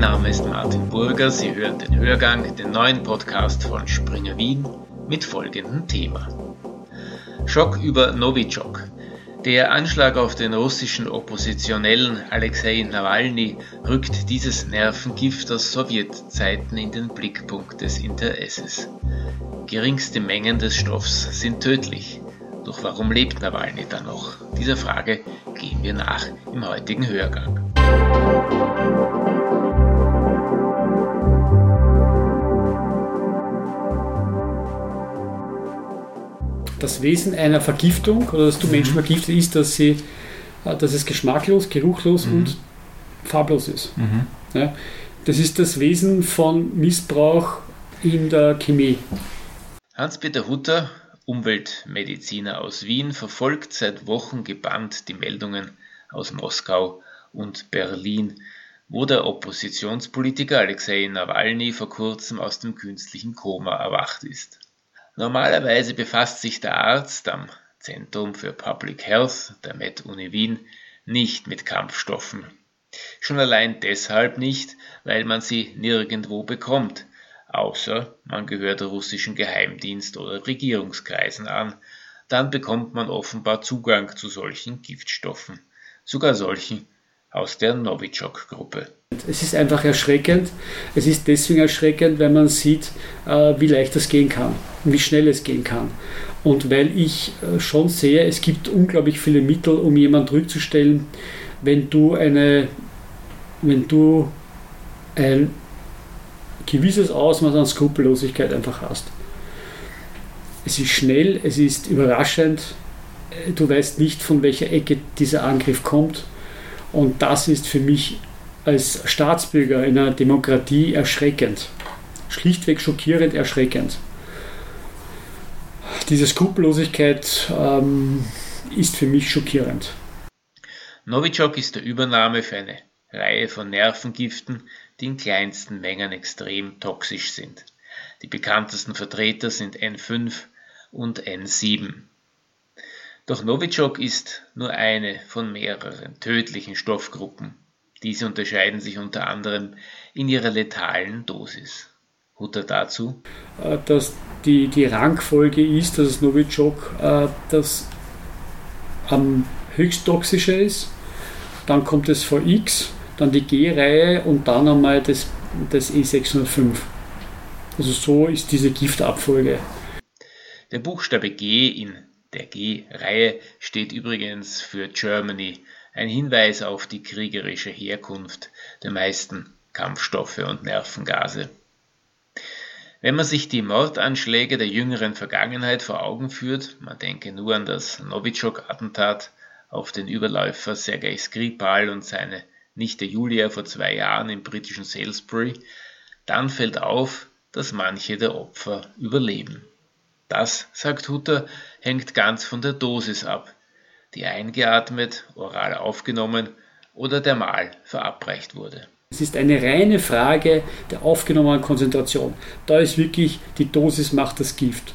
Mein Name ist Martin Burger. Sie hören den Hörgang, den neuen Podcast von Springer Wien mit folgendem Thema. Schock über Novichok. Der Anschlag auf den russischen Oppositionellen Alexei Nawalny rückt dieses Nervengift aus Sowjetzeiten in den Blickpunkt des Interesses. Geringste Mengen des Stoffs sind tödlich. Doch warum lebt Nawalny dann noch? Dieser Frage gehen wir nach im heutigen Hörgang. Das Wesen einer Vergiftung oder dass du mhm. Menschen vergiftet ist, dass, sie, äh, dass es geschmacklos, geruchlos mhm. und farblos ist. Mhm. Ja, das ist das Wesen von Missbrauch in der Chemie. Hans-Peter Hutter, Umweltmediziner aus Wien, verfolgt seit Wochen gebannt die Meldungen aus Moskau und Berlin, wo der Oppositionspolitiker Alexei Nawalny vor kurzem aus dem künstlichen Koma erwacht ist. Normalerweise befasst sich der Arzt am Zentrum für Public Health der Med-Uni Wien nicht mit Kampfstoffen. Schon allein deshalb nicht, weil man sie nirgendwo bekommt, außer man gehört russischen Geheimdienst oder Regierungskreisen an, dann bekommt man offenbar Zugang zu solchen Giftstoffen, sogar solchen aus der Novichok-Gruppe. Es ist einfach erschreckend. Es ist deswegen erschreckend, weil man sieht, äh, wie leicht das gehen kann wie schnell es gehen kann. Und weil ich äh, schon sehe, es gibt unglaublich viele Mittel, um jemanden rückzustellen, wenn du eine, wenn du ein gewisses Ausmaß an Skrupellosigkeit einfach hast. Es ist schnell, es ist überraschend, äh, du weißt nicht, von welcher Ecke dieser Angriff kommt und das ist für mich als Staatsbürger in einer Demokratie erschreckend. Schlichtweg schockierend erschreckend. Diese Skrupellosigkeit ähm, ist für mich schockierend. Novichok ist der Übernahme für eine Reihe von Nervengiften, die in kleinsten Mengen extrem toxisch sind. Die bekanntesten Vertreter sind N5 und N7. Doch Novichok ist nur eine von mehreren tödlichen Stoffgruppen. Diese unterscheiden sich unter anderem in ihrer letalen Dosis. Hutter dazu? Äh, dass die, die Rangfolge ist, dass das Novichok äh, das am höchst toxische ist. Dann kommt das VX, dann die G-Reihe und dann einmal das, das E605. Also so ist diese Giftabfolge. Der Buchstabe G in der G-Reihe steht übrigens für Germany, ein Hinweis auf die kriegerische Herkunft der meisten Kampfstoffe und Nervengase. Wenn man sich die Mordanschläge der jüngeren Vergangenheit vor Augen führt, man denke nur an das Novichok-Attentat auf den Überläufer Sergei Skripal und seine Nichte Julia vor zwei Jahren im britischen Salisbury, dann fällt auf, dass manche der Opfer überleben. Das, sagt Hutter, hängt ganz von der Dosis ab, die eingeatmet, oral aufgenommen oder dermal verabreicht wurde. Es ist eine reine Frage der aufgenommenen Konzentration. Da ist wirklich die Dosis macht das Gift.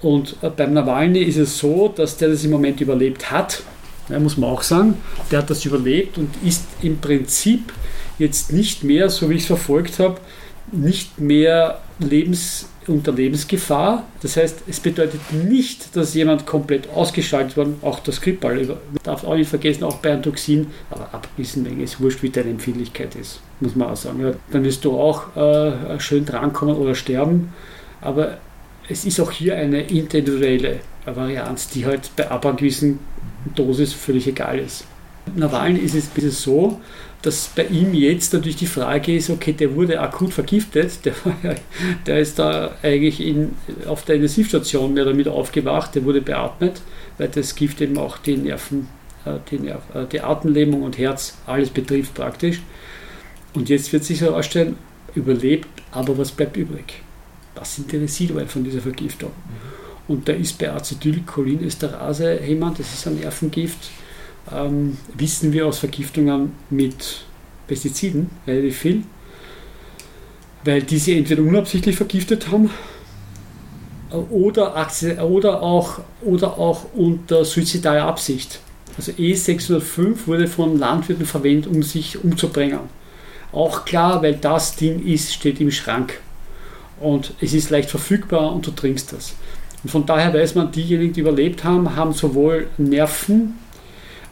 Und äh, beim Nawalny ist es so, dass der das im Moment überlebt hat, ja, muss man auch sagen. Der hat das überlebt und ist im Prinzip jetzt nicht mehr, so wie ich es verfolgt habe, nicht mehr lebens unter Lebensgefahr. Das heißt, es bedeutet nicht, dass jemand komplett ausgeschaltet worden, auch das Skripal. Man darf auch nicht vergessen, auch bei einem Toxin, aber ab gewissen Menge ist wurscht, wie deine Empfindlichkeit ist, muss man auch sagen. Ja, dann wirst du auch äh, schön drankommen oder sterben, aber es ist auch hier eine individuelle Varianz, die halt bei ab einer gewissen Dosis völlig egal ist. Nawalny ist es ein bisschen so, dass bei ihm jetzt natürlich die Frage ist, okay, der wurde akut vergiftet, der, der ist da eigentlich in, auf der Intensivstation mehr damit aufgewacht, der wurde beatmet, weil das Gift eben auch die Nerven, äh, die, Nerv, äh, die Atemlähmung und Herz, alles betrifft praktisch. Und jetzt wird sich herausstellen, überlebt, aber was bleibt übrig? Was sind die Residuen von dieser Vergiftung? Mhm. Und da ist bei Acetylcholinesterase jemand, das ist ein Nervengift, ähm, wissen wir aus Vergiftungen mit Pestiziden relativ viel, weil die sie entweder unabsichtlich vergiftet haben oder, oder, auch, oder auch unter suizidaler Absicht. Also E605 wurde von Landwirten verwendet, um sich umzubringen. Auch klar, weil das Ding ist, steht im Schrank. Und es ist leicht verfügbar und du trinkst das. Und von daher weiß man, diejenigen, die überlebt haben, haben sowohl Nerven,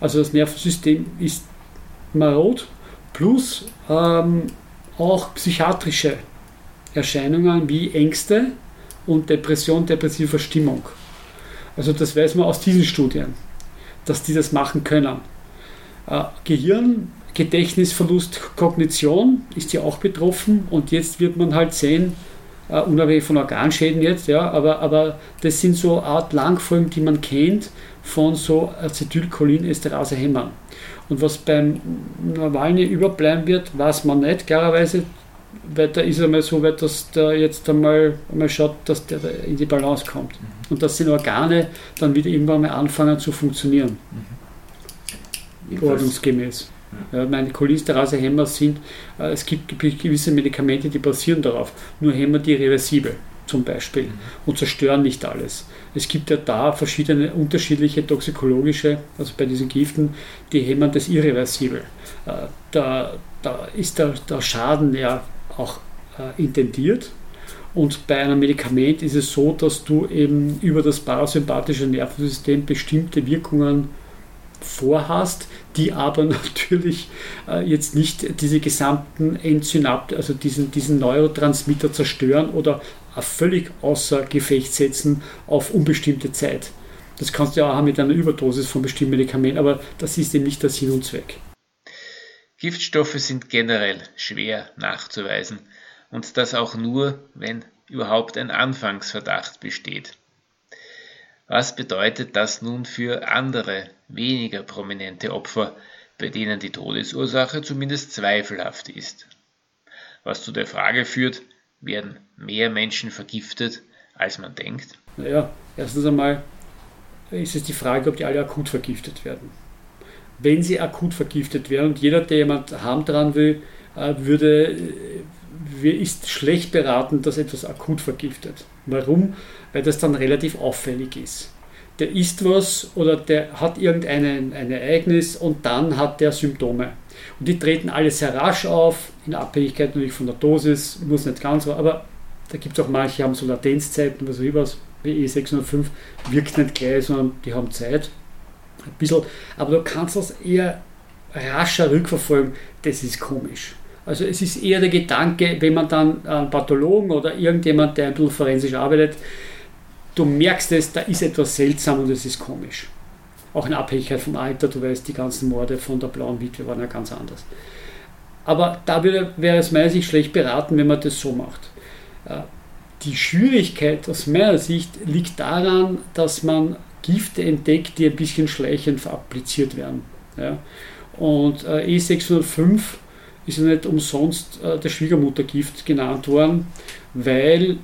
also das Nervensystem ist marot, plus ähm, auch psychiatrische Erscheinungen wie Ängste und Depression, depressive Verstimmung. Also das weiß man aus diesen Studien, dass die das machen können. Äh, Gehirn, Gedächtnisverlust, Kognition ist ja auch betroffen und jetzt wird man halt sehen, uh, unabhängig von Organschäden jetzt, ja, aber, aber das sind so Art Langfolgen, die man kennt von so Acetylcholinesterase-Hämmern. Und was beim Nawalny überbleiben wird, weiß man nicht, klarerweise, weil da ist einmal so weit, dass der jetzt einmal, einmal schaut, dass der in die Balance kommt. Mhm. Und dass die Organe dann wieder irgendwann mal anfangen zu funktionieren. Mhm. Ordnungsgemäß. Ja, meine Cholinesterase-Hämmer sind, äh, es gibt gewisse Medikamente, die basieren darauf. Nur Hämmer, die reversibel zum Beispiel mhm. und zerstören nicht alles. Es gibt ja da verschiedene unterschiedliche toxikologische, also bei diesen Giften, die hämmern das irreversibel. Äh, da, da ist der, der Schaden ja auch äh, intendiert. Und bei einem Medikament ist es so, dass du eben über das parasympathische Nervensystem bestimmte Wirkungen vorhast, die aber natürlich äh, jetzt nicht diese gesamten Endsynapten, also diesen, diesen Neurotransmitter zerstören oder völlig außer Gefecht setzen auf unbestimmte Zeit. Das kannst du ja auch mit einer Überdosis von bestimmten Medikamenten, aber das ist eben nicht der Sinn und Zweck. Giftstoffe sind generell schwer nachzuweisen und das auch nur, wenn überhaupt ein Anfangsverdacht besteht. Was bedeutet das nun für andere, weniger prominente Opfer, bei denen die Todesursache zumindest zweifelhaft ist? Was zu der Frage führt, werden mehr Menschen vergiftet, als man denkt? Naja, erstens einmal ist es die Frage, ob die alle akut vergiftet werden. Wenn sie akut vergiftet werden und jeder, der jemand haben dran will, äh, würde, äh, ist schlecht beraten, dass etwas akut vergiftet. Warum? Weil das dann relativ auffällig ist. Der isst was oder der hat irgendein ein Ereignis und dann hat der Symptome. Und die treten alle sehr rasch auf, in Abhängigkeit natürlich von der Dosis, muss nicht ganz so, aber da gibt es auch manche, die haben so Latenzzeiten, was auch immer, wie E605 wirkt nicht gleich, sondern die haben Zeit. Ein bisschen, aber du kannst das eher rascher rückverfolgen, das ist komisch. Also es ist eher der Gedanke, wenn man dann einen Pathologen oder irgendjemand, der ein bisschen forensisch arbeitet, du merkst es, da ist etwas seltsam und es ist komisch. Auch in Abhängigkeit vom Alter, du weißt, die ganzen Morde von der blauen Witwe waren ja ganz anders. Aber da wäre es meiner Sicht schlecht beraten, wenn man das so macht. Äh, die Schwierigkeit aus meiner Sicht liegt daran, dass man Gifte entdeckt, die ein bisschen schleichend verappliziert werden. Ja. Und äh, E605 ist ja nicht umsonst äh, das Schwiegermuttergift genannt worden, weil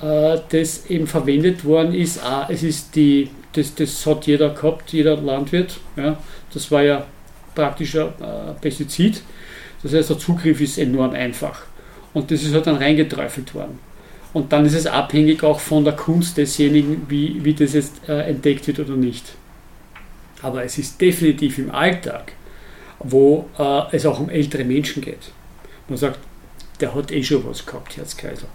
äh, das eben verwendet worden ist. Ah, es ist die, das, das hat jeder gehabt, jeder Landwirt. Ja. Das war ja praktisch ein äh, Pestizid. Das heißt, der Zugriff ist enorm einfach. Und das ist halt dann reingeträufelt worden. Und dann ist es abhängig auch von der Kunst desjenigen, wie, wie das jetzt äh, entdeckt wird oder nicht. Aber es ist definitiv im Alltag, wo äh, es auch um ältere Menschen geht. Man sagt, der hat eh schon was gehabt, Herzkreislauf.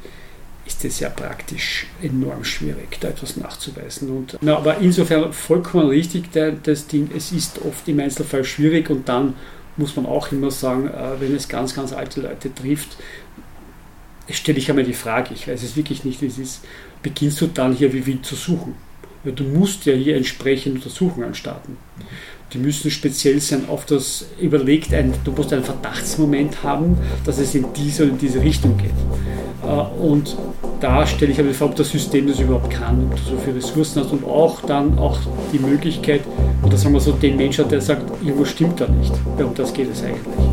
Ist das ja praktisch enorm schwierig, da etwas nachzuweisen. Und, na, aber insofern vollkommen richtig, der, das Ding, es ist oft im Einzelfall schwierig und dann muss man auch immer sagen, äh, wenn es ganz, ganz alte Leute trifft, stelle ich einmal die Frage, ich weiß es wirklich nicht, wie es ist, beginnst du dann hier wie wild zu suchen? Weil du musst ja hier entsprechend Untersuchungen starten. Die müssen speziell sein auf das überlegt, ein, du musst einen Verdachtsmoment haben, dass es in diese oder in diese Richtung geht. Äh, und da stelle ich aber die Frage, ob das System das überhaupt kann, ob du so viele Ressourcen hast und auch dann auch die Möglichkeit, oder sagen wir so, den Menschen, der sagt, irgendwo stimmt da nicht. Ja, um das geht es eigentlich.